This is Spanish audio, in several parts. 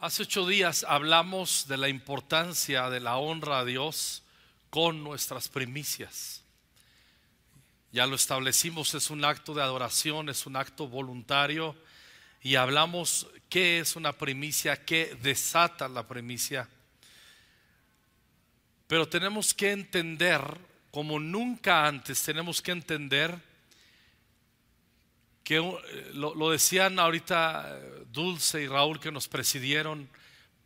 Hace ocho días hablamos de la importancia de la honra a Dios con nuestras primicias. Ya lo establecimos, es un acto de adoración, es un acto voluntario y hablamos qué es una primicia, qué desata la primicia. Pero tenemos que entender, como nunca antes, tenemos que entender que eh, lo, decían ahorita eh, Dulce y Raúl que nos presidieron,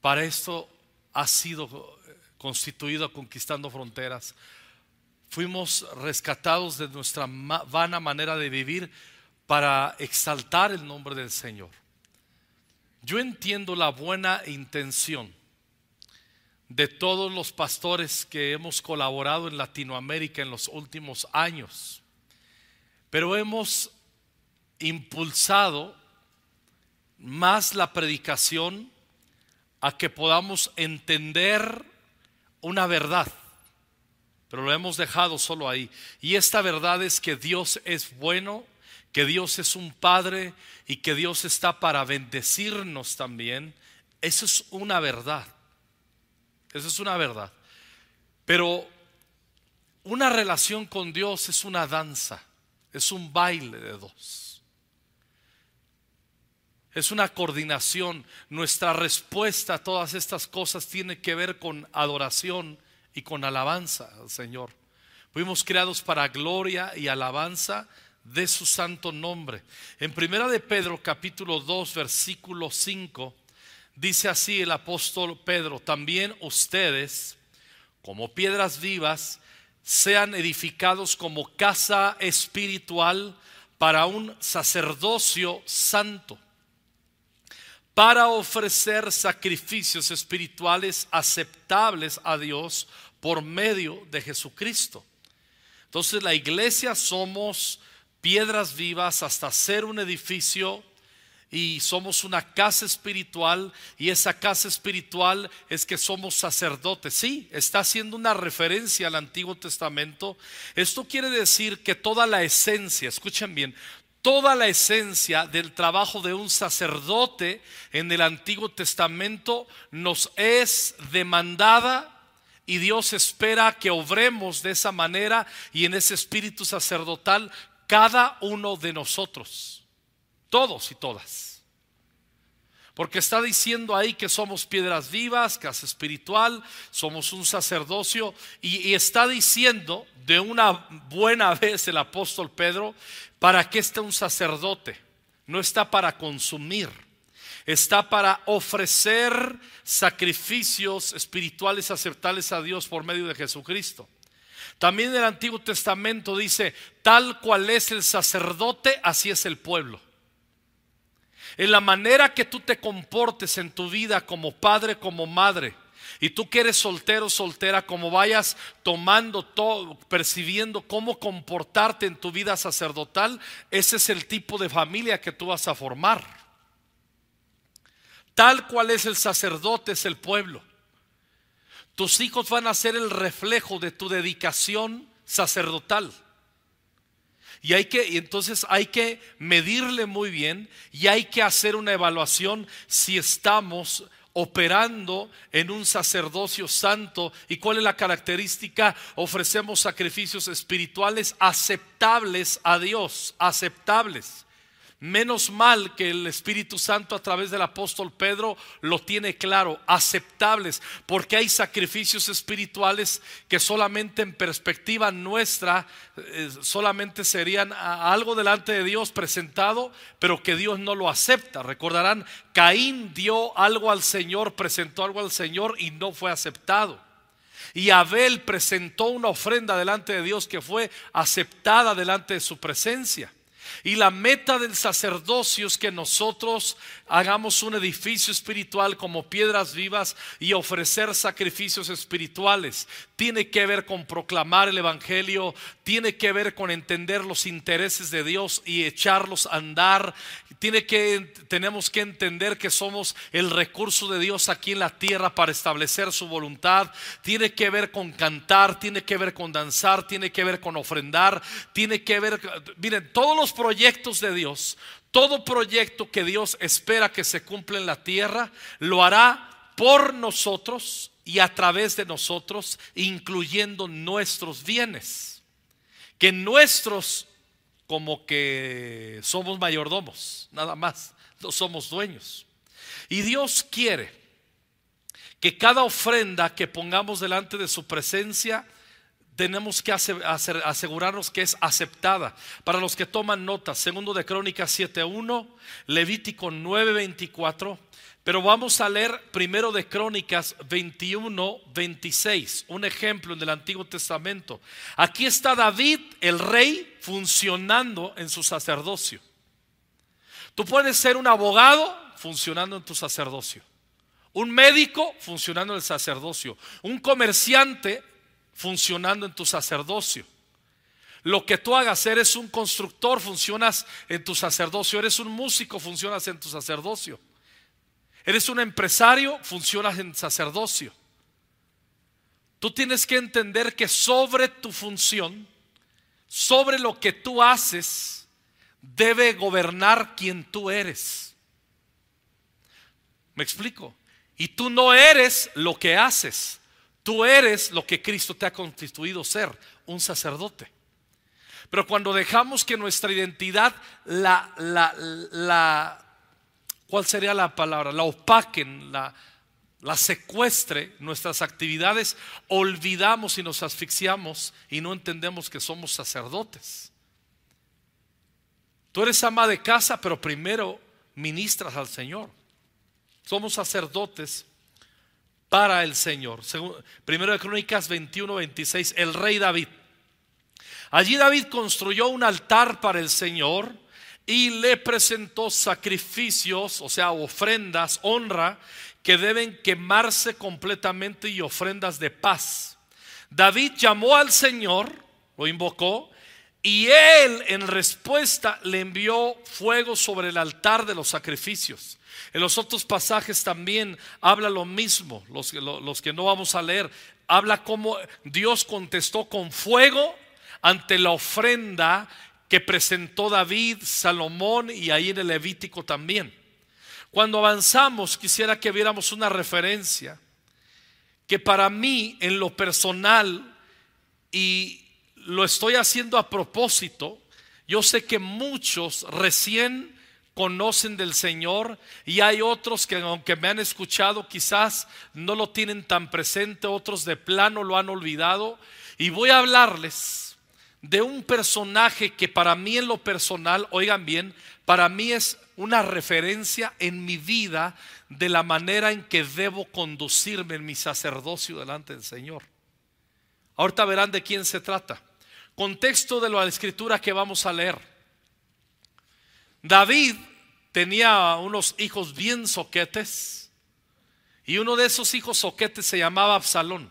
para esto ha sido eh, constituido conquistando fronteras. Fuimos rescatados de nuestra vana manera de vivir para exaltar el nombre del Señor. Yo entiendo la buena intención de todos los pastores que hemos colaborado en Latinoamérica en los últimos años, pero hemos impulsado más la predicación a que podamos entender una verdad, pero lo hemos dejado solo ahí. Y esta verdad es que Dios es bueno, que Dios es un Padre y que Dios está para bendecirnos también. Eso es una verdad. Eso es una verdad. Pero una relación con Dios es una danza, es un baile de dos. Es una coordinación. Nuestra respuesta a todas estas cosas tiene que ver con adoración y con alabanza al Señor. Fuimos creados para gloria y alabanza de su santo nombre. En primera de Pedro capítulo 2 versículo 5 dice así el apóstol Pedro, también ustedes como piedras vivas sean edificados como casa espiritual para un sacerdocio santo para ofrecer sacrificios espirituales aceptables a Dios por medio de Jesucristo. Entonces la iglesia somos piedras vivas hasta ser un edificio y somos una casa espiritual y esa casa espiritual es que somos sacerdotes. Sí, está haciendo una referencia al Antiguo Testamento. Esto quiere decir que toda la esencia, escuchen bien, toda la esencia del trabajo de un sacerdote en el Antiguo Testamento nos es demandada y Dios espera que obremos de esa manera y en ese espíritu sacerdotal cada uno de nosotros, todos y todas. Porque está diciendo ahí que somos piedras vivas, casa espiritual, somos un sacerdocio. Y, está diciendo de una buena vez el apóstol Pedro, ¿para qué está un sacerdote? No está para consumir, está para ofrecer sacrificios espirituales aceptables a Dios por medio de Jesucristo. También el Antiguo Testamento dice, tal cual es el sacerdote, así es el pueblo en la manera que tú te comportes en tu vida como padre, como madre. Y tú que eres soltero, soltera, como vayas tomando todo, percibiendo cómo comportarte en tu vida sacerdotal, ese es el tipo de familia que tú vas a formar. Tal cual es el sacerdote, es el pueblo. Tus hijos van a ser el reflejo de tu dedicación sacerdotal. Y hay que, y entonces hay que medirle muy bien y hay que hacer una evaluación si estamos operando en un sacerdocio santo. ¿Y cuál es la característica? Ofrecemos sacrificios espirituales aceptables a Dios, aceptables. Menos mal que el Espíritu Santo a través del apóstol Pedro lo tiene claro, aceptables, porque hay sacrificios espirituales que solamente en perspectiva nuestra, eh, solamente serían algo delante de Dios presentado, pero que Dios no lo acepta. Recordarán, Caín dio algo al Señor, presentó algo al Señor y no fue aceptado. Y Abel presentó una ofrenda delante de Dios que fue aceptada delante de su presencia. Y la meta del sacerdocio es que nosotros hagamos un edificio espiritual como piedras vivas y ofrecer sacrificios espirituales. Tiene que ver con proclamar el Evangelio, tiene que ver con entender los intereses de Dios y echarlos a andar. Tiene que, tenemos que entender que somos el recurso de Dios aquí en la tierra para establecer su voluntad. Tiene que ver con cantar, tiene que ver con danzar, tiene que ver con ofrendar, tiene que ver, miren, todos los proyectos de Dios, Todo proyecto que Dios espera que se cumpla en la tierra, lo hará por nosotros y a través de nosotros, incluyendo nuestros bienes. Que nuestros, como que somos mayordomos, nada más, no somos dueños. Y Dios quiere que cada ofrenda que pongamos delante de su presencia, tenemos que asegurarnos que es aceptada. Para los que toman notas, segundo de Crónicas 7.1, Levítico 9.24, pero vamos a leer primero de Crónicas 21.26, un ejemplo en el Antiguo Testamento. Aquí está David, el rey, funcionando en su sacerdocio. Tú puedes ser un abogado funcionando en tu sacerdocio. Un médico funcionando en el sacerdocio. Un comerciante funcionando en tu sacerdocio. Lo que tú hagas, eres un constructor, funcionas en tu sacerdocio. Eres un músico, funcionas en tu sacerdocio. Eres un empresario, funcionas en sacerdocio. Tú tienes que entender que sobre tu función, sobre lo que tú haces, debe gobernar quien tú eres. ¿Me explico? Y tú no eres lo que haces. Tú eres lo que Cristo te ha constituido ser, un sacerdote. Pero cuando dejamos que nuestra identidad la, la, la ¿cuál sería la palabra? La opaquen, la, la secuestre nuestras actividades, olvidamos y nos asfixiamos y no entendemos que somos sacerdotes. Tú eres ama de casa, pero primero ministras al Señor. Somos sacerdotes para el Señor. Primero de Crónicas 21, 26, el rey David. Allí David construyó un altar para el Señor y le presentó sacrificios, o sea, ofrendas, honra, que deben quemarse completamente y ofrendas de paz. David llamó al Señor, lo invocó, y él en respuesta le envió fuego sobre el altar de los sacrificios. En los otros pasajes también habla lo mismo, los, los que no vamos a leer. Habla como Dios contestó con fuego ante la ofrenda que presentó David, Salomón y ahí en el Levítico también. Cuando avanzamos quisiera que viéramos una referencia que para mí en lo personal y lo estoy haciendo a propósito, yo sé que muchos recién conocen del Señor y hay otros que aunque me han escuchado quizás no lo tienen tan presente, otros de plano lo han olvidado. Y voy a hablarles de un personaje que para mí en lo personal, oigan bien, para mí es una referencia en mi vida de la manera en que debo conducirme en mi sacerdocio delante del Señor. Ahorita verán de quién se trata. Contexto de la escritura que vamos a leer. David tenía unos hijos bien soquetes y uno de esos hijos soquetes se llamaba Absalón.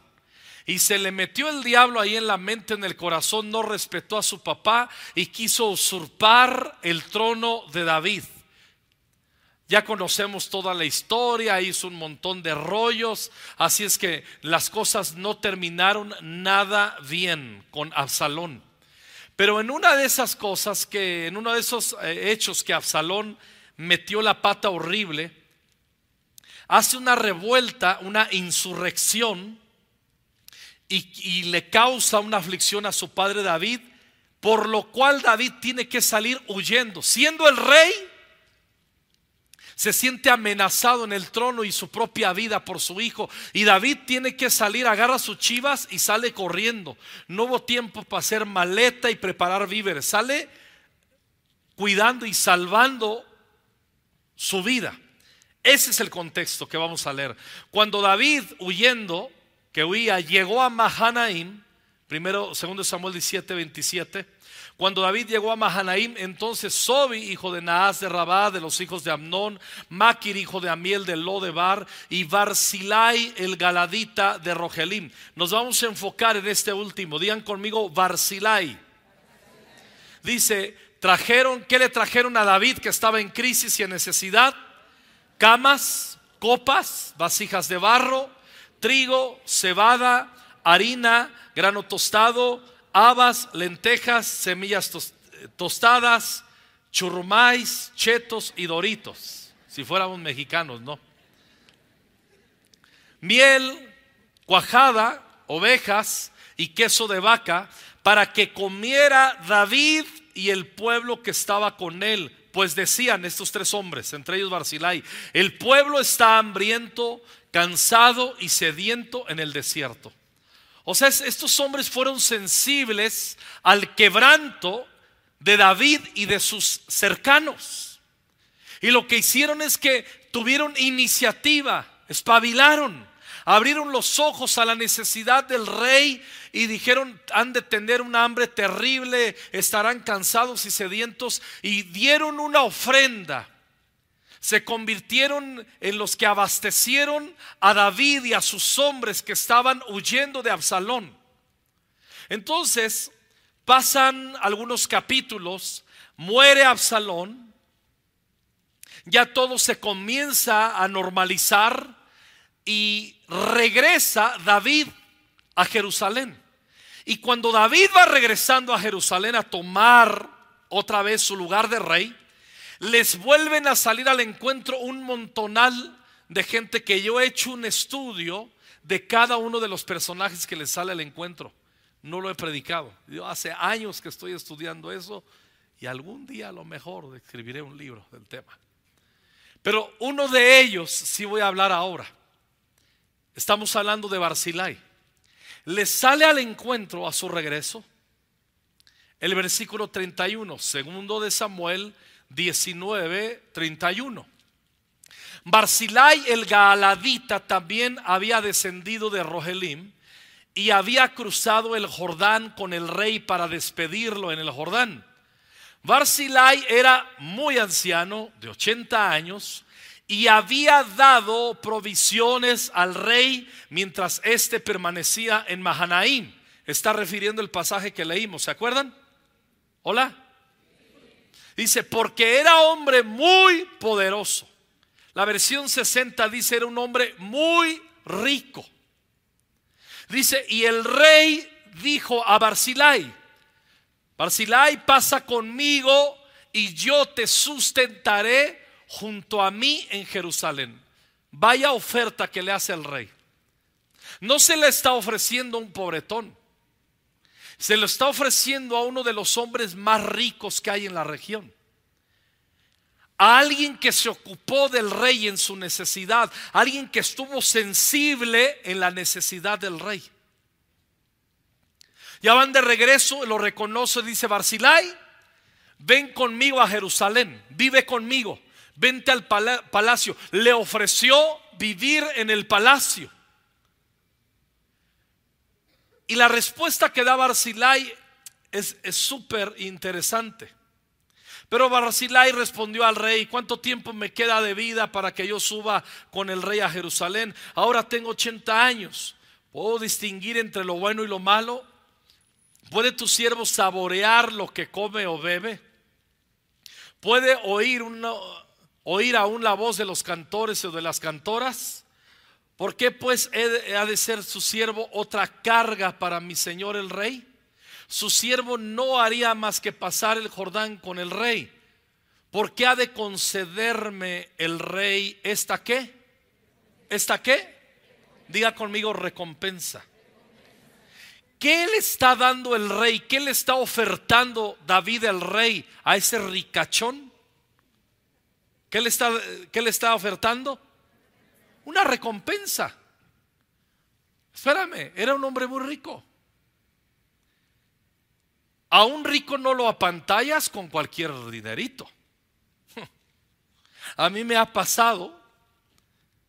Y se le metió el diablo ahí en la mente, en el corazón, no respetó a su papá y quiso usurpar el trono de David. Ya conocemos toda la historia, hizo un montón de rollos, así es que las cosas no terminaron nada bien con Absalón. Pero en una de esas cosas que, en uno de esos eh, hechos que Absalón metió la pata horrible, hace una revuelta, una insurrección y, le causa una aflicción a su padre David, por lo cual David tiene que salir huyendo. Siendo el rey, se siente amenazado en el trono y su propia vida por su hijo. Y David tiene que salir, agarra sus chivas y sale corriendo. No hubo tiempo para hacer maleta y preparar víveres. Sale cuidando y salvando su vida. Ese es el contexto que vamos a leer. Cuando David huyendo, que huía, llegó a Mahanaim, primero, segundo Samuel 17, 27, cuando David llegó a Mahanaim, entonces Sobi, hijo de Naas de Rabá, de los hijos de Amnón, Maquir, hijo de Amiel de Lodebar, y Barzilai, el Galadita de Rogelim. Nos vamos a enfocar en este último. Digan conmigo, Barzilai. Dice, trajeron, ¿qué le trajeron a David que estaba en crisis y en necesidad? Camas, copas, vasijas de barro, trigo, cebada, harina, grano tostado, habas, lentejas, semillas tostadas, churrumais, chetos y doritos, si fuéramos mexicanos, ¿no? Miel, cuajada, ovejas y queso de vaca para que comiera David y el pueblo que estaba con él. Pues decían estos tres hombres, entre ellos Barzilai, el pueblo está hambriento, cansado y sediento en el desierto. O sea, estos hombres fueron sensibles al quebranto de David y de sus cercanos. Y lo que hicieron es que tuvieron iniciativa, espabilaron, abrieron los ojos a la necesidad del rey y dijeron, han de tener un hambre terrible, estarán cansados y sedientos, y dieron una ofrenda. Se convirtieron en los que abastecieron a David y a sus hombres que estaban huyendo de Absalón. Entonces, pasan algunos capítulos, muere Absalón, ya todo se comienza a normalizar y regresa David a Jerusalén. Y cuando David va regresando a Jerusalén a tomar otra vez su lugar de rey, les vuelven a salir al encuentro un montonal de gente que yo he hecho un estudio de cada uno de los personajes que les sale al encuentro. No lo he predicado. Yo hace años que estoy estudiando eso y algún día a lo mejor escribiré un libro del tema. Pero uno de ellos sí voy a hablar ahora. Estamos hablando de Barzilai. Le sale al encuentro a su regreso el versículo 31, segundo de Samuel 19, 31. Barzilai el Gaaladita también había descendido de Rogelim y había cruzado el Jordán con el rey para despedirlo en el Jordán. Barzilai era muy anciano, de 80 años, y había dado provisiones al rey mientras éste permanecía en Mahanaim. Está refiriendo el pasaje que leímos, ¿se acuerdan? Hola. Dice, porque era hombre muy poderoso. La versión 60 dice, era un hombre muy rico. Dice, y el rey dijo a Barzilai, Barzilai pasa conmigo y yo te sustentaré junto a mí en Jerusalén. Vaya oferta que le hace el rey. No se le está ofreciendo un pobretón. Se lo está ofreciendo a uno de los hombres más ricos que hay en la región. A alguien que se ocupó del rey en su necesidad. alguien que estuvo sensible en la necesidad del rey. Ya van de regreso, lo reconoce, dice Barzilai. Ven conmigo a Jerusalén, vive conmigo vente al palacio. Le ofreció vivir en el palacio. Y la respuesta que da Barzilai es súper interesante. Pero Barzilai respondió al rey, ¿cuánto tiempo me queda de vida para que yo suba con el rey a Jerusalén? Ahora tengo 80 años. ¿Puedo distinguir entre lo bueno y lo malo? ¿Puede tu siervo saborear lo que come o bebe? ¿Puede oír una, oír aún la voz de los cantores o de las cantoras? ¿Por qué pues ha de ser su siervo otra carga para mi señor el rey? Su siervo no haría más que pasar el Jordán con el rey. ¿Por qué ha de concederme el rey esta qué? ¿Esta qué? Diga conmigo recompensa. ¿Qué le está dando el rey? ¿Qué le está ofertando David el rey a ese ricachón? ¿Qué le está, qué le está ofertando? Una recompensa. Espérame, era un hombre muy rico. A un rico no lo apantallas con cualquier dinerito. A mí me ha pasado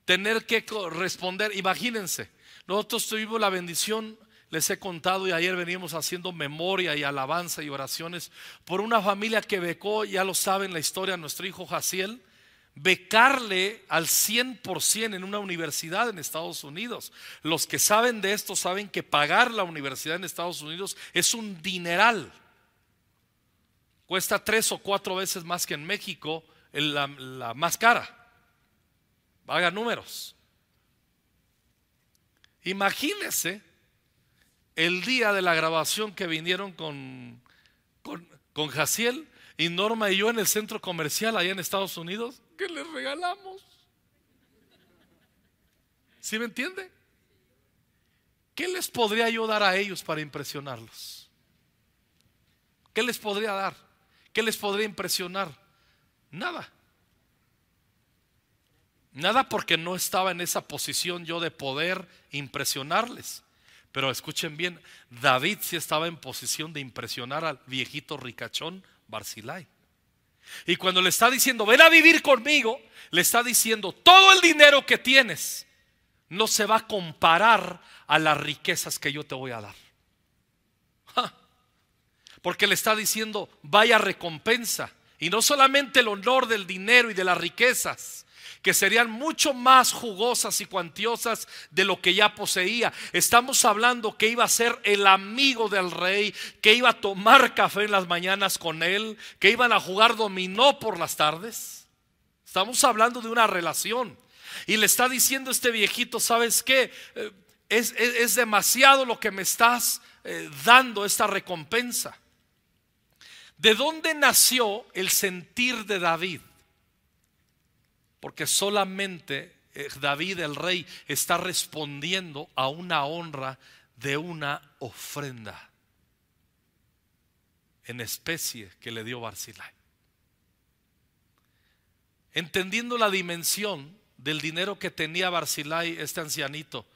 tener que responder, imagínense, nosotros tuvimos la bendición, les he contado y ayer venimos haciendo memoria y alabanza y oraciones por una familia que becó, ya lo saben la historia, nuestro hijo Jaciel becarle al 100% en una universidad en Estados Unidos. Los que saben de esto saben que pagar la universidad en Estados Unidos es un dineral. Cuesta tres o cuatro veces más que en México la, más cara. Haga números. Imagínese el día de la grabación que vinieron con, con, con Jaciel Y Norma y yo en el centro comercial allá en Estados Unidos, ¿qué les regalamos? ¿Sí me entiende? ¿Qué les podría yo dar a ellos para impresionarlos? ¿Qué les podría dar? ¿Qué les podría impresionar? Nada. Nada porque no estaba en esa posición yo de poder impresionarles. Pero escuchen bien, David sí estaba en posición de impresionar al viejito ricachón Y cuando le está diciendo, ven a vivir conmigo, le está diciendo, todo el dinero que tienes no se va a comparar a las riquezas que yo te voy a dar. Porque le está diciendo, vaya recompensa. Y no solamente el honor del dinero y de las riquezas, que serían mucho más jugosas y cuantiosas de lo que ya poseía. Estamos hablando que iba a ser el amigo del rey, que iba a tomar café en las mañanas con él, que iban a jugar dominó por las tardes. Estamos hablando de una relación. Y le está diciendo este viejito, ¿sabes qué? Eh, es, demasiado lo que me estás eh, dando, esta recompensa. ¿De dónde nació el sentir de David? Porque solamente eh, David el rey está respondiendo a una honra de una ofrenda en especie que le dio Barzilai. Entendiendo la dimensión del dinero que tenía Barzilai, este ancianito,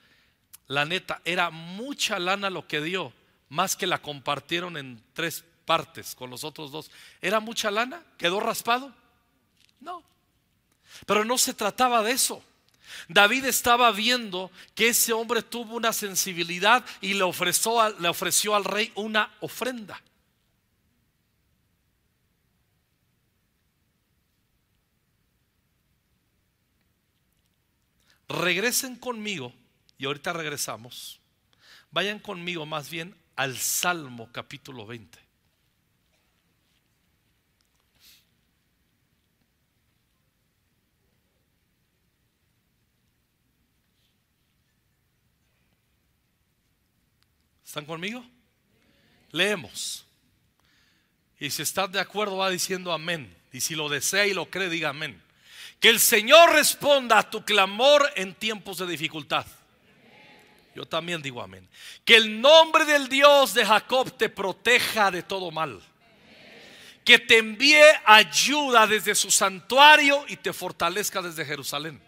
la neta, era mucha lana lo que dio, más que la compartieron en tres partes con los otros dos. ¿Era mucha lana? ¿Quedó raspado? No. Pero no se trataba de eso. David estaba viendo que ese hombre tuvo una sensibilidad y le ofreció, le ofreció al rey una ofrenda. Regresen conmigo, y ahorita regresamos. Vayan conmigo más bien al Salmo capítulo 20. ¿Están conmigo? Leemos. Y si estás de acuerdo, va diciendo amén. Y si lo desea y lo cree, diga amén. Que el Señor responda a tu clamor en tiempos de dificultad. Yo también digo amén. Que el nombre del Dios de Jacob te proteja de todo mal. Que te envíe ayuda desde su santuario y te fortalezca desde Jerusalén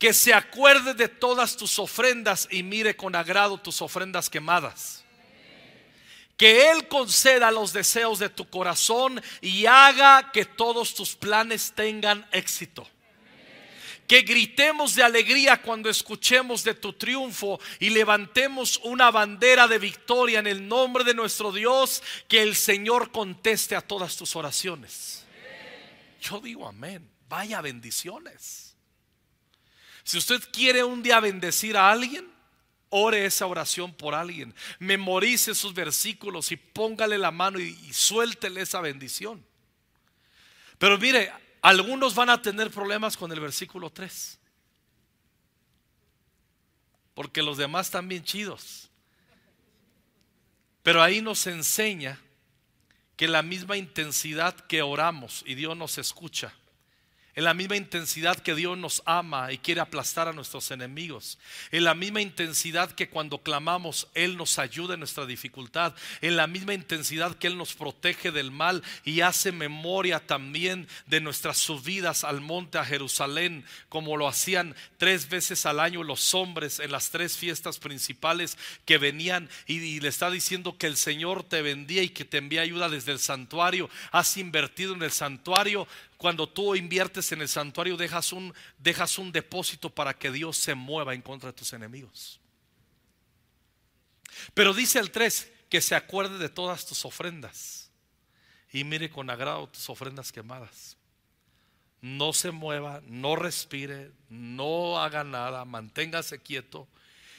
que se acuerde de todas tus ofrendas y mire con agrado tus ofrendas quemadas. Que Él conceda los deseos de tu corazón y haga que todos tus planes tengan éxito. Que gritemos de alegría cuando escuchemos de tu triunfo y levantemos una bandera de victoria en el nombre de nuestro Dios. Que el Señor conteste a todas tus oraciones. Yo digo amén. Vaya bendiciones. Si usted quiere un día bendecir a alguien, ore esa oración por alguien. Memorice sus versículos y póngale la mano y, y suéltele esa bendición. Pero mire, algunos van a tener problemas con el versículo 3. Porque los demás están bien chidos. Pero ahí nos enseña que la misma intensidad que oramos y Dios nos escucha, en la misma intensidad que Dios nos ama y quiere aplastar a nuestros enemigos. En la misma intensidad que cuando clamamos Él nos ayuda en nuestra dificultad. En la misma intensidad que Él nos protege del mal y hace memoria también de nuestras subidas al monte a Jerusalén, como lo hacían tres veces al año los hombres en las tres fiestas principales que venían y, le está diciendo que el Señor te vendía y que te envía ayuda desde el santuario. Has invertido en el santuario cuando tú inviertes en el santuario, dejas un, dejas un depósito para que Dios se mueva en contra de tus enemigos. Pero dice el 3, que se acuerde de todas tus ofrendas y mire con agrado tus ofrendas quemadas. No se mueva, no respire, no haga nada, manténgase quieto.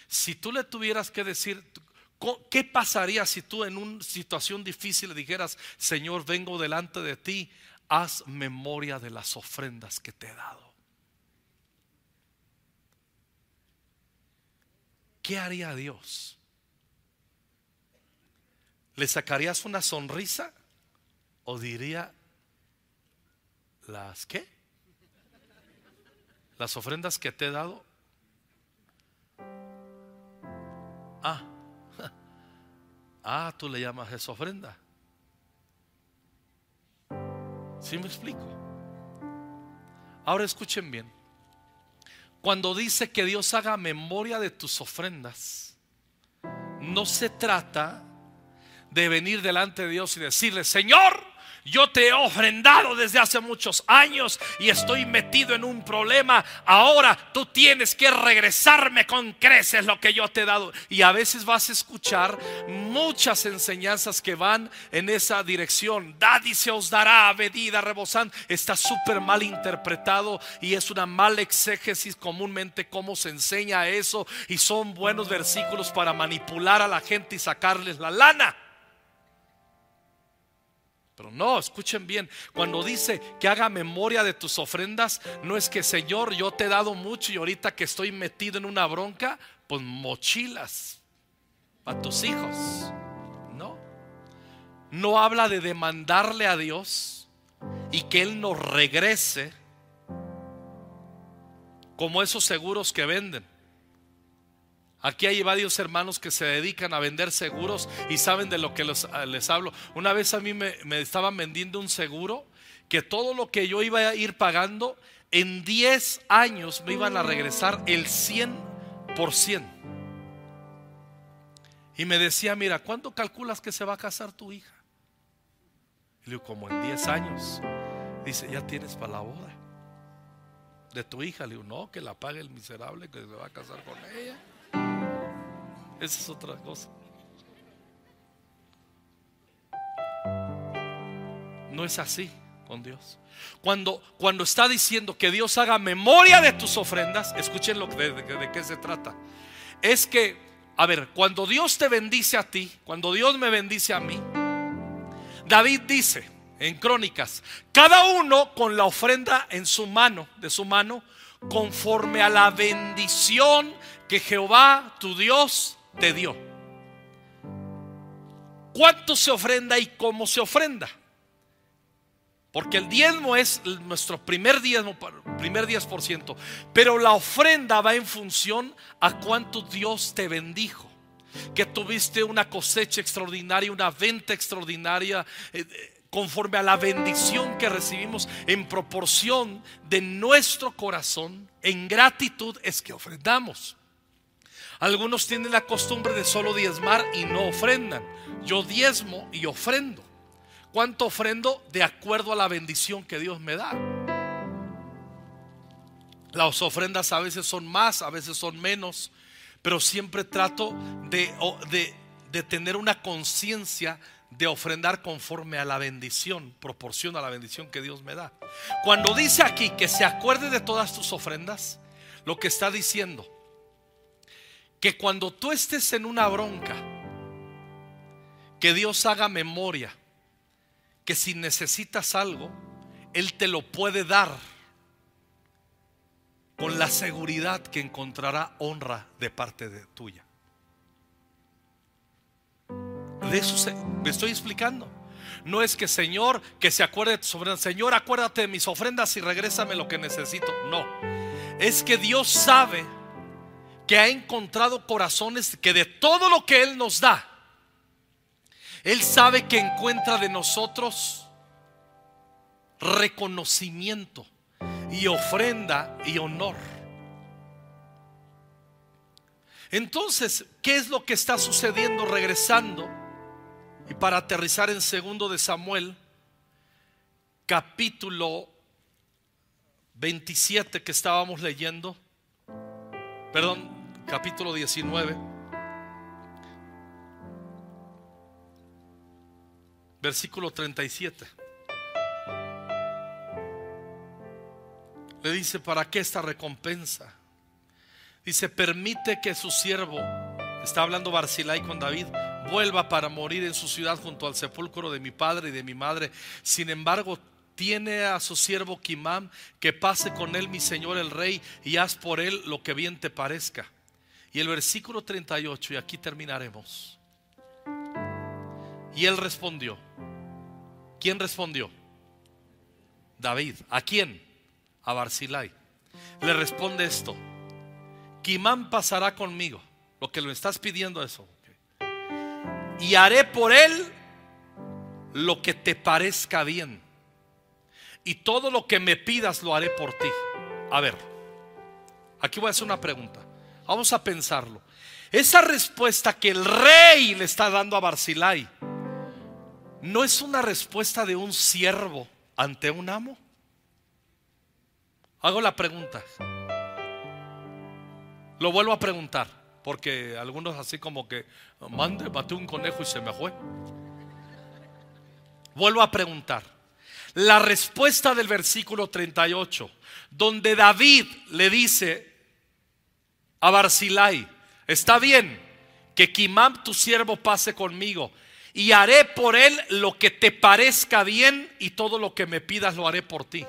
Si tú le tuvieras que decir, ¿qué pasaría si tú en una situación difícil le dijeras, Señor, vengo delante de ti haz memoria de las ofrendas que te he dado. ¿Qué haría Dios? ¿Le sacarías una sonrisa o diría las qué? Las ofrendas que te he dado. Ah, ah, tú le llamas esa ofrenda. ¿Sí me explico? Ahora escuchen bien. Cuando dice que Dios haga memoria de tus ofrendas, no se trata de venir delante de Dios y decirle, Señor, yo te he ofrendado desde hace muchos años y estoy metido en un problema. Ahora tú tienes que regresarme con creces lo que yo te he dado. Y a veces vas a escuchar muchas enseñanzas que van en esa dirección. Dad y se os dará medida rebosante. Está súper mal interpretado y es una mala exégesis comúnmente cómo se enseña eso. Y son buenos versículos para manipular a la gente y sacarles la lana. No, escuchen bien, cuando dice que haga memoria de tus ofrendas, no es que Señor, yo te he dado mucho y ahorita que estoy metido en una bronca, pues mochilas a tus hijos. No. No habla de demandarle a Dios y que Él nos regrese como esos seguros que venden. Aquí hay varios hermanos que se dedican a vender seguros y saben de lo que les, hablo. Una vez a mí me, estaban vendiendo un seguro que todo lo que yo iba a ir pagando en 10 años me iban a regresar el 100%. Y me decía, mira, ¿cuándo calculas que se va a casar tu hija? Le digo, como en 10 años. Dice, ya tienes para la boda de tu hija. Le digo, no, que la pague el miserable que se va a casar con ella. Esa es otra cosa. No es así con Dios. Cuando, cuando está diciendo que Dios haga memoria de tus ofrendas, escuchen lo de, de, de qué se trata. Es que, a ver, cuando Dios te bendice a ti, cuando Dios me bendice a mí, David dice en Crónicas, cada uno con la ofrenda en su mano, de su mano, conforme a la bendición que Jehová, tu Dios, te dio. ¿Cuánto se ofrenda y cómo se ofrenda? Porque el diezmo es nuestro primer diezmo, primer 10%. Pero la ofrenda va en función a cuánto Dios te bendijo. Que tuviste una cosecha extraordinaria, una venta extraordinaria, eh, eh, conforme a la bendición que recibimos en proporción de nuestro corazón, en gratitud es que ofrendamos. Algunos tienen la costumbre de solo diezmar y no ofrendan. Yo diezmo y ofrendo. ¿Cuánto ofrendo? De acuerdo a la bendición que Dios me da. Las ofrendas a veces son más, a veces son menos, pero siempre trato de, de, tener una conciencia de ofrendar conforme a la bendición, proporciona a la bendición que Dios me da. Cuando dice aquí que se acuerde de todas tus ofrendas, lo que está diciendo que cuando tú estés en una bronca, que Dios haga memoria, que si necesitas algo, Él te lo puede dar con la seguridad que encontrará honra de parte de tuya. De eso me estoy explicando. No es que Señor, que se acuerde de tus ofrendas. Señor, acuérdate de mis ofrendas y regrésame lo que necesito. No. Es que Dios sabe que ha encontrado corazones que de todo lo que Él nos da, Él sabe que encuentra de nosotros reconocimiento y ofrenda y honor. Entonces, ¿qué es lo que está sucediendo regresando? Y para aterrizar en segundo de Samuel, capítulo 27 que estábamos leyendo, perdón, capítulo 19, versículo 37. Le dice, ¿para qué esta recompensa? Dice, permite que su siervo, está hablando Barzilai con David, vuelva para morir en su ciudad junto al sepulcro de mi padre y de mi madre. Sin embargo, tiene a su siervo Kimam que pase con él mi señor el rey y haz por él lo que bien te parezca. Y el versículo 38, y aquí terminaremos. Y él respondió, ¿Quién respondió? David. ¿A quién? A Barzilai. Le responde esto. Quimán pasará conmigo. Lo que le estás pidiendo eso. Y haré por él lo que te parezca bien. Y todo lo que me pidas lo haré por ti. A ver, aquí voy a hacer una pregunta. Vamos a pensarlo. Esa respuesta que el rey le está dando a Barzilai no es una respuesta de un siervo ante un amo. Hago la pregunta. Lo vuelvo a preguntar, porque algunos así como que mande, bate un conejo y se me fue. Vuelvo a preguntar. La respuesta del versículo 38, donde David le dice a Barzilai, está bien que Kimam tu siervo pase conmigo y haré por él lo que te parezca bien y todo lo que me pidas lo haré por ti.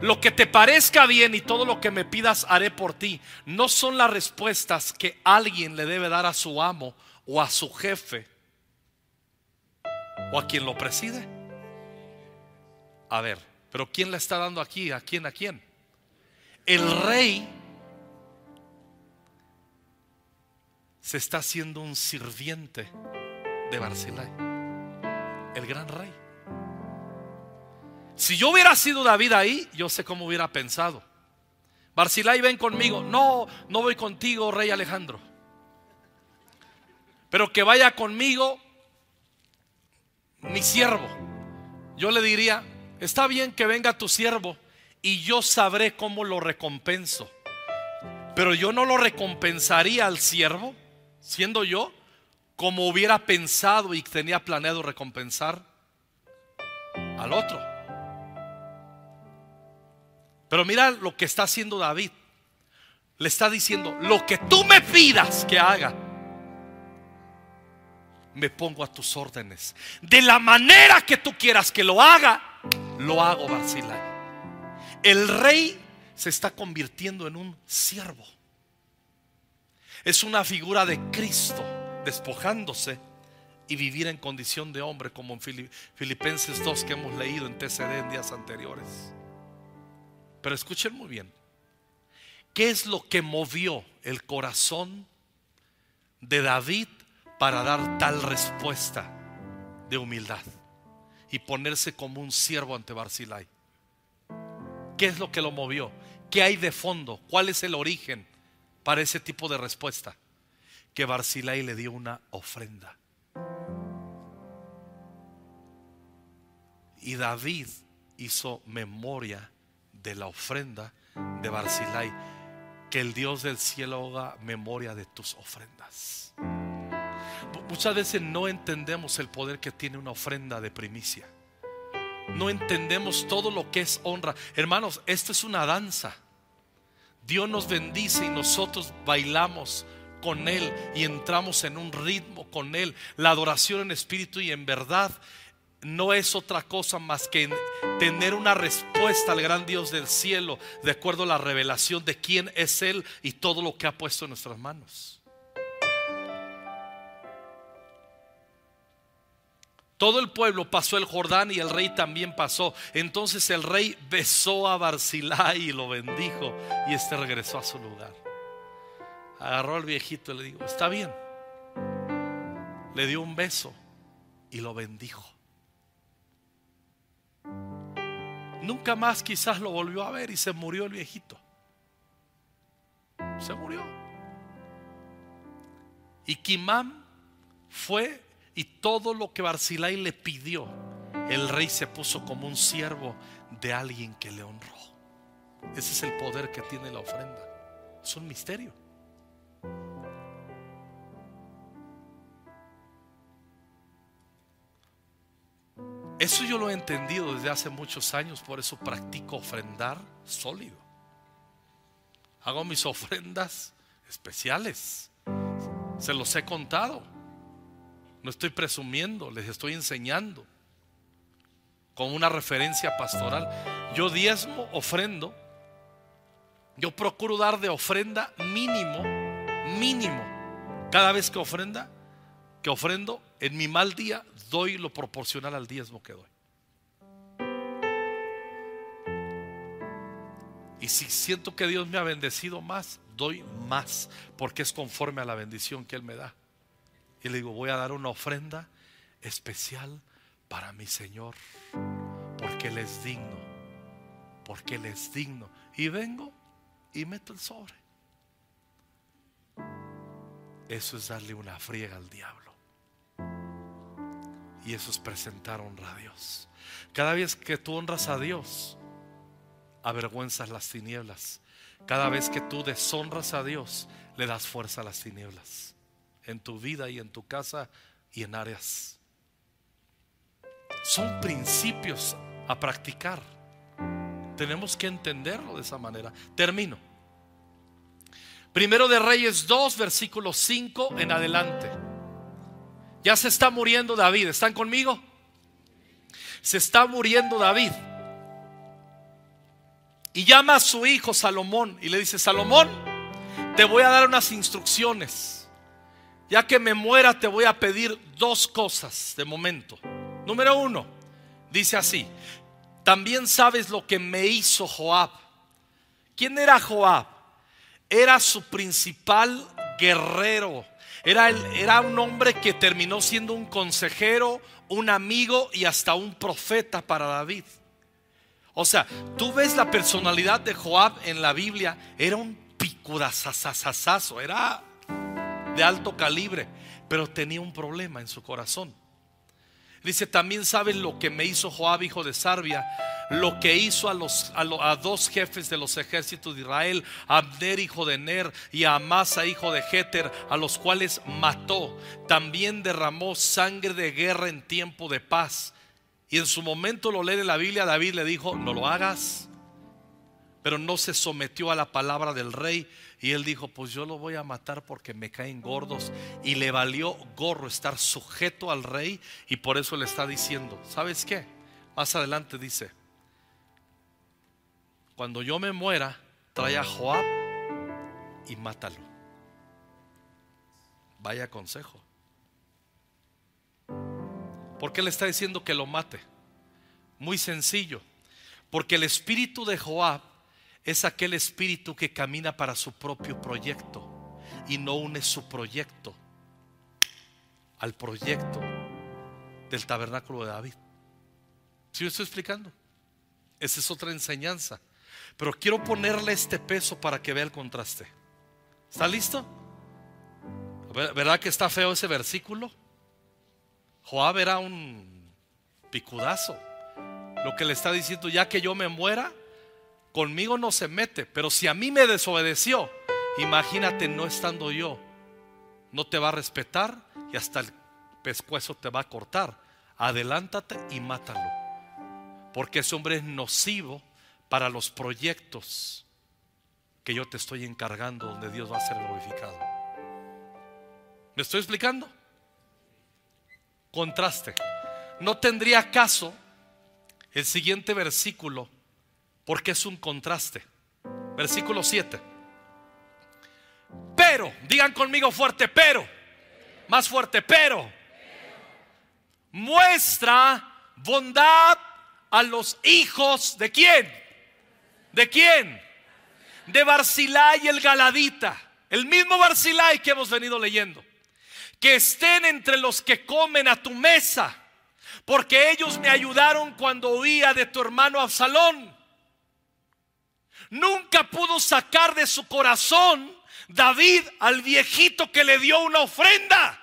Lo que te parezca bien y todo lo que me pidas haré por ti. No son las respuestas que alguien le debe dar a su amo o a su jefe o a quien lo preside. A ver, pero ¿quién le está dando aquí? ¿A quién? ¿A quién? El rey se está haciendo un sirviente de Barzilai, el gran rey. Si yo hubiera sido David ahí, yo sé cómo hubiera pensado. Barzilai, ven conmigo. No, no voy contigo, rey Alejandro. Pero que vaya conmigo mi siervo. Yo le diría, está bien que venga tu siervo y yo sabré cómo lo recompenso. Pero yo no lo recompensaría al siervo, siendo yo, como hubiera pensado y tenía planeado recompensar al otro. Pero mira lo que está haciendo David. Le está diciendo, lo que tú me pidas que haga, me pongo a tus órdenes. De la manera que tú quieras que lo haga, lo hago, Barzilai. El rey se está convirtiendo en un siervo. Es una figura de Cristo despojándose y vivir en condición de hombre, como en Filipenses 2 que hemos leído en TCD en días anteriores. Pero escuchen muy bien. ¿Qué es lo que movió el corazón de David para dar tal respuesta de humildad y ponerse como un siervo ante Barzilai? ¿Qué es lo que lo movió? ¿Qué hay de fondo? ¿Cuál es el origen para ese tipo de respuesta? Que Barzilai le dio una ofrenda. Y David hizo memoria de la ofrenda de Barzilai. Que el Dios del cielo haga memoria de tus ofrendas. Muchas veces no entendemos el poder que tiene una ofrenda de primicia. No entendemos todo lo que es honra. Hermanos, esto es una danza. Dios nos bendice y nosotros bailamos con Él y entramos en un ritmo con Él. La adoración en espíritu y en verdad no es otra cosa más que tener una respuesta al gran Dios del cielo de acuerdo a la revelación de quién es Él y todo lo que ha puesto en nuestras manos. Todo el pueblo pasó el Jordán y el rey también pasó. Entonces el rey besó a Barzilai y lo bendijo y este regresó a su lugar. Agarró al viejito y le dijo, está bien. Le dio un beso y lo bendijo. Nunca más quizás lo volvió a ver y se murió el viejito. Se murió. Y Kimam fue y todo lo que Barzilai le pidió, el rey se puso como un siervo de alguien que le honró. Ese es el poder que tiene la ofrenda. Es un misterio. Eso yo lo he entendido desde hace muchos años, por eso practico ofrendar sólido. Hago mis ofrendas especiales. Se los he contado. No estoy presumiendo, les estoy enseñando con una referencia pastoral. Yo diezmo, ofrendo. Yo procuro dar de ofrenda mínimo, mínimo. Cada vez que ofrenda, que ofrendo, en mi mal día doy lo proporcional al diezmo que doy. Y si siento que Dios me ha bendecido más, doy más, porque es conforme a la bendición que Él me da. Y le digo, voy a dar una ofrenda especial para mi Señor, porque Él es digno, porque Él es digno. Y vengo y meto el sobre. Eso es darle una friega al diablo. Y eso es presentar honra a Dios. Cada vez que tú honras a Dios, avergüenzas las tinieblas. Cada vez que tú deshonras a Dios, le das fuerza a las tinieblas. En tu vida y en tu casa y en áreas. Son principios a practicar. Tenemos que entenderlo de esa manera. Termino. Primero de Reyes 2, versículo 5 en adelante. Ya se está muriendo David. ¿Están conmigo? Se está muriendo David. Y llama a su hijo Salomón y le dice, Salomón, te voy a dar unas instrucciones. Ya que me muera te voy a pedir dos cosas de momento. Número uno, dice así, también sabes lo que me hizo Joab. ¿Quién era Joab? Era su principal guerrero. Era, era un hombre que terminó siendo un consejero, un amigo y hasta un profeta para David. O sea, tú ves la personalidad de Joab en la Biblia, era un picudazazazazo, era de alto calibre, pero tenía un problema en su corazón. Dice, también sabes lo que me hizo Joab, hijo de Sarbia, lo que hizo a, los, a, dos jefes de los ejércitos de Israel, Abner, hijo de Ner, y a Amasa, hijo de Jeter, a los cuales mató. También derramó sangre de guerra en tiempo de paz. Y en su momento lo lee en la Biblia, David le dijo, no lo hagas. Pero no se sometió a la palabra del rey. Y él dijo, pues yo lo voy a matar porque me caen gordos. Y le valió gorro estar sujeto al rey. Y por eso le está diciendo, ¿sabes qué? Más adelante dice, cuando yo me muera, trae a Joab y mátalo. Vaya consejo. ¿Por qué le está diciendo que lo mate? Muy sencillo. Porque el espíritu de Joab es aquel espíritu que camina para su propio proyecto y no une su proyecto al proyecto del tabernáculo de David. ¿Sí me estoy explicando? Esa es otra enseñanza. Pero quiero ponerle este peso para que vea el contraste. ¿Está listo? ¿Verdad que está feo ese versículo? Joab era un picudazo. Lo que le está diciendo, ya que yo me muera, conmigo no se mete. Pero si a mí me desobedeció, imagínate no estando yo, no te va a respetar y hasta el pescuezo te va a cortar. Adelántate y mátalo. Porque ese hombre es nocivo para los proyectos que yo te estoy encargando donde Dios va a ser glorificado. ¿Me estoy explicando? contraste. No tendría caso el siguiente versículo porque es un contraste. Versículo 7. Pero, digan conmigo fuerte, pero, más fuerte, pero, muestra bondad a los hijos de quién? ¿De quién? De Barzilai el Galadita. El mismo Barzilai que hemos venido leyendo que estén entre los que comen a tu mesa, porque ellos me ayudaron cuando oía de tu hermano Absalón. Nunca pudo sacar de su corazón David al viejito que le dio una ofrenda.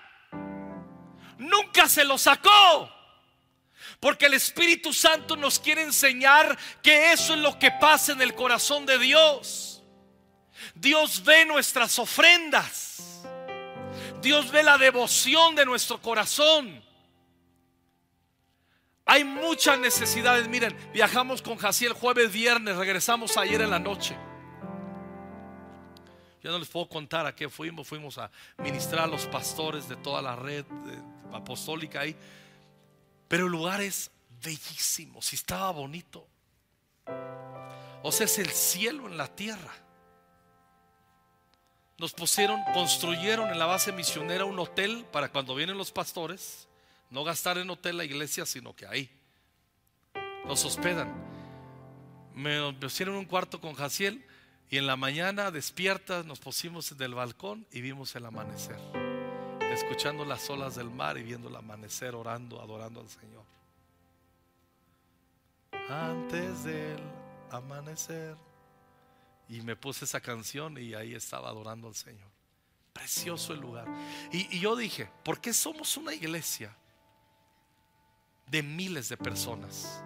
Nunca se lo sacó. Porque el Espíritu Santo nos quiere enseñar que eso es lo que pasa en el corazón de Dios. Dios ve nuestras ofrendas. Dios ve la devoción de nuestro corazón. Hay muchas necesidades. Miren, viajamos con Jaciel jueves, viernes, regresamos ayer en la noche. Yo no les puedo contar a qué fuimos. Fuimos a ministrar a los pastores de toda la red apostólica ahí. Pero el lugar es bellísimo. Si estaba bonito. O sea, es el cielo en la tierra nos pusieron, construyeron en la base misionera un hotel para cuando vienen los pastores, no gastar en hotel la iglesia, sino que ahí nos hospedan. me pusieron un cuarto con Jaciel y en la mañana despiertas nos pusimos del balcón y vimos el amanecer, escuchando las olas del mar y viendo el amanecer, orando, adorando al Señor. Antes del amanecer. Y me puse esa canción y ahí estaba adorando al Señor. Precioso el lugar. Y, y yo dije, ¿por qué somos una iglesia de miles de personas?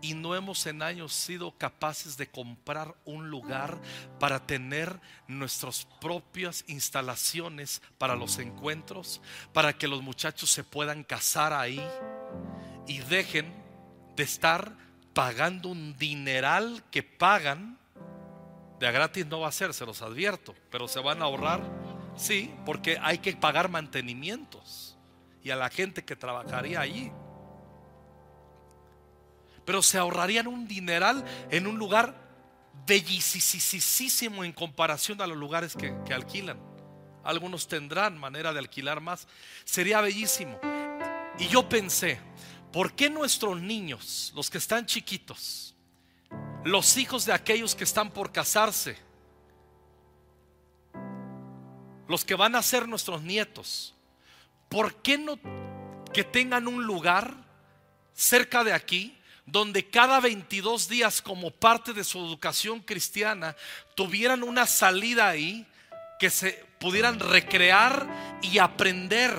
y no hemos en años sido capaces de comprar un lugar para tener nuestras propias instalaciones para los encuentros, para que los muchachos se puedan casar ahí y dejen de estar pagando un dineral que pagan. De a gratis no va a ser, se los advierto, pero se van a ahorrar, sí, porque hay que pagar mantenimientos y a la gente que trabajaría allí pero se ahorrarían un dineral en un lugar bellísimo en comparación a los lugares que, que alquilan. Algunos tendrán manera de alquilar más. Sería bellísimo. Y yo pensé, ¿por qué nuestros niños, los que están chiquitos, los hijos de aquellos que están por casarse, los que van a ser nuestros nietos, ¿por qué no que tengan un lugar cerca de aquí donde cada 22 días como parte de su educación cristiana tuvieran una salida ahí que se pudieran recrear y aprender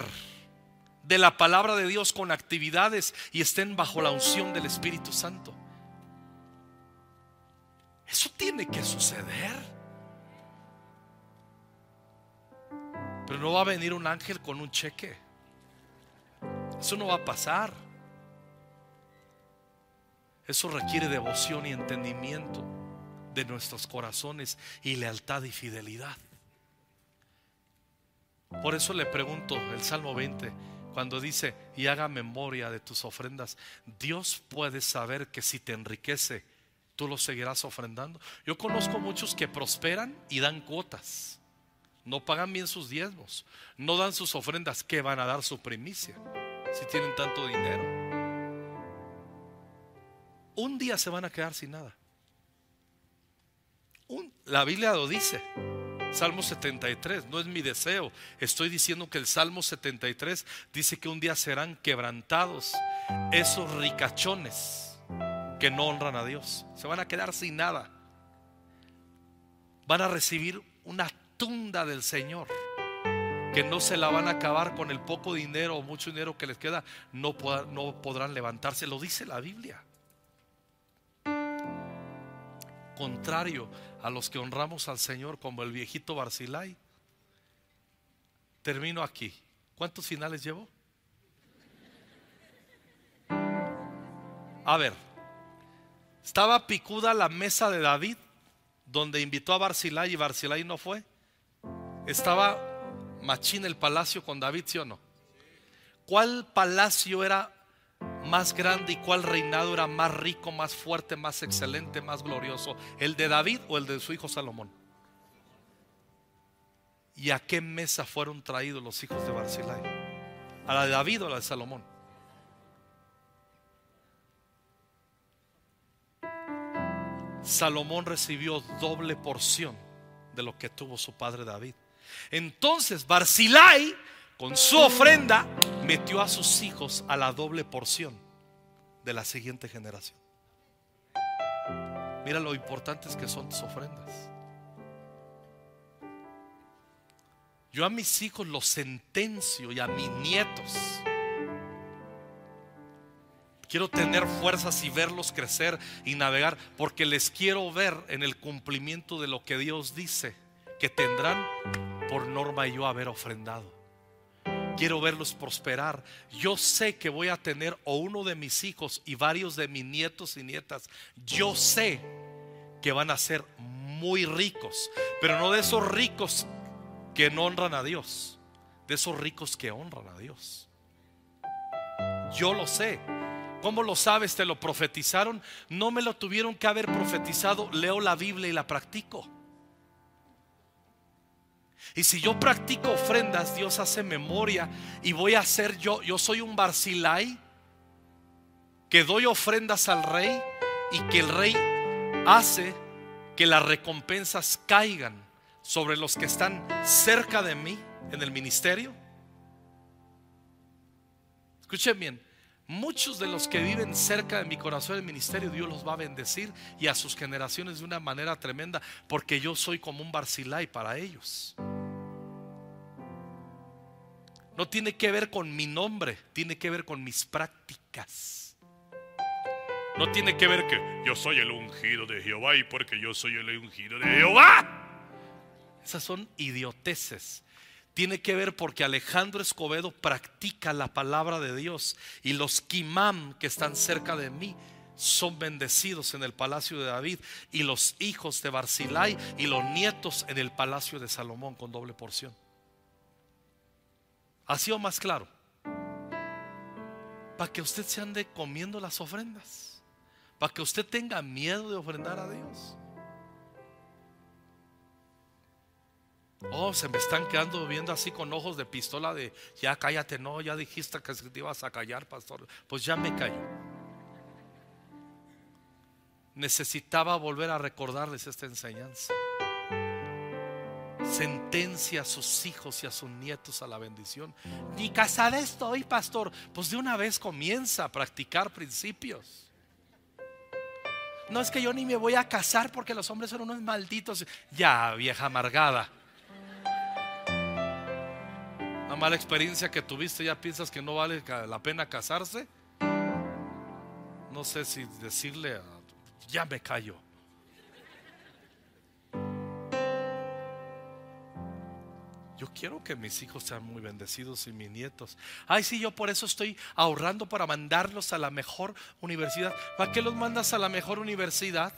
de la palabra de Dios con actividades y estén bajo la unción del Espíritu Santo. Eso tiene que suceder. Pero no va a venir un ángel con un cheque. Eso no va a pasar. Eso requiere devoción y entendimiento de nuestros corazones y lealtad y fidelidad. Por eso le pregunto el Salmo 20, cuando dice, y haga memoria de tus ofrendas, Dios puede saber que si te enriquece, tú lo seguirás ofrendando. Yo conozco muchos que prosperan y dan cuotas, no pagan bien sus diezmos, no dan sus ofrendas, que van a dar su primicia si tienen tanto dinero? Un día se van a quedar sin nada. la Biblia lo dice. Salmo 73, no es mi deseo. Estoy diciendo que el Salmo 73 dice que un día serán quebrantados esos ricachones que no honran a Dios. Se van a quedar sin nada. Van a recibir una tunda del Señor que no se la van a acabar con el poco dinero o mucho dinero que les queda. No, no podrán levantarse. Lo dice la Biblia contrario a los que honramos al Señor como el viejito Barcilay. Termino aquí. ¿Cuántos finales llevo? A ver, estaba picuda la mesa de David, donde invitó a Barcilay y Barcilay no fue. Estaba machín el palacio con David, ¿sí o no? ¿Cuál palacio era más grande y cuál reinado era más rico, más fuerte, más excelente, más glorioso? ¿El de David o el de su hijo Salomón? ¿Y a qué mesa fueron traídos los hijos de Barzilai? ¿A la de David o a la de Salomón? Salomón recibió doble porción de lo que tuvo su padre David. Entonces Barzilai con su ofrenda, metió a sus hijos a la doble porción de la siguiente generación. Mira lo importantes que son tus ofrendas. Yo a mis hijos los sentencio y a mis nietos. Quiero tener fuerzas y verlos crecer y navegar porque les quiero ver en el cumplimiento de lo que Dios dice que tendrán por norma yo haber ofrendado quiero verlos prosperar. Yo sé que voy a tener o uno de mis hijos y varios de mis nietos y nietas. Yo sé que van a ser muy ricos, pero no de esos ricos que no honran a Dios, de esos ricos que honran a Dios. Yo lo sé. ¿Cómo lo sabes? ¿Te lo profetizaron? No me lo tuvieron que haber profetizado. Leo la Biblia y la practico. Y si yo practico ofrendas, Dios hace memoria y voy a hacer yo, yo soy un Barcilai que doy ofrendas al rey y que el rey hace que las recompensas caigan sobre los que están cerca de mí en el ministerio. Escuchen bien, muchos de los que viven cerca de mi corazón el ministerio, Dios los va a bendecir y a sus generaciones de una manera tremenda, porque yo soy como un Barcilai para ellos. No tiene que ver con mi nombre, tiene que ver con mis prácticas. No tiene que ver que yo soy el ungido de Jehová y porque yo soy el ungido de Jehová. Esas son idioteces. Tiene que ver porque Alejandro Escobedo practica la palabra de Dios y los Kimam que están cerca de mí son bendecidos en el palacio de David y los hijos de Barzilai y los nietos en el palacio de Salomón con doble porción. ¿Ha sido más claro? Para que usted se ande comiendo las ofrendas. Para que usted tenga miedo de ofrendar a Dios. Oh, se me están quedando viendo así con ojos de pistola de ya cállate, no, ya dijiste que te ibas a callar, pastor. Pues ya me callo. Necesitaba volver a recordarles esta enseñanza. Sentencia a sus hijos y a sus nietos a la bendición. Ni casada estoy, pastor. Pues de una vez comienza a practicar principios. No es que yo ni me voy a casar porque los hombres son unos malditos. Ya, vieja amargada mala experiencia que tuviste, ya piensas que no vale la pena casarse. No sé si decirle, ya me callo. Yo quiero que mis hijos sean muy bendecidos y mis nietos. Ay, sí, yo por eso estoy ahorrando para mandarlos a la mejor universidad. ¿Para qué los mandas a la mejor universidad?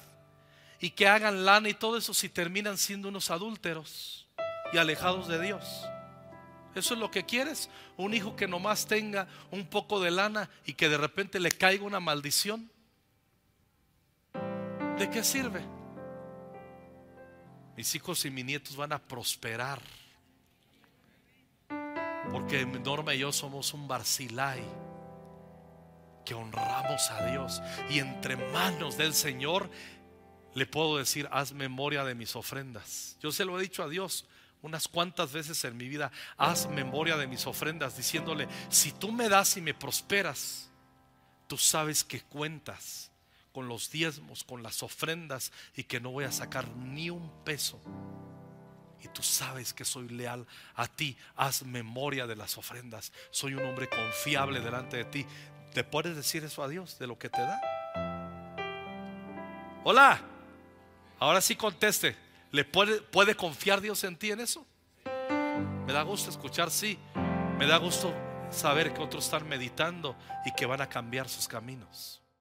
Y que hagan lana y todo eso si terminan siendo unos adúlteros y alejados de Dios. ¿Eso es lo que quieres? Un hijo que nomás tenga un poco de lana y que de repente le caiga una maldición. ¿De qué sirve? Mis hijos y mis nietos van a prosperar. Porque Norma y yo somos un Barcilai que honramos a Dios. Y entre manos del Señor le puedo decir, haz memoria de mis ofrendas. Yo se lo he dicho a Dios unas cuantas veces en mi vida, haz memoria de mis ofrendas, diciéndole, si tú me das y me prosperas, tú sabes que cuentas con los diezmos, con las ofrendas y que no voy a sacar ni un peso. Y tú sabes que soy leal a ti. Haz memoria de las ofrendas. Soy un hombre confiable delante de ti. ¿Te puedes decir eso a Dios de lo que te da? Hola. Ahora sí conteste. ¿Le puede, puede confiar Dios en ti en eso? Me da gusto escuchar, sí. Me da gusto saber que otros están meditando y que van a cambiar sus caminos.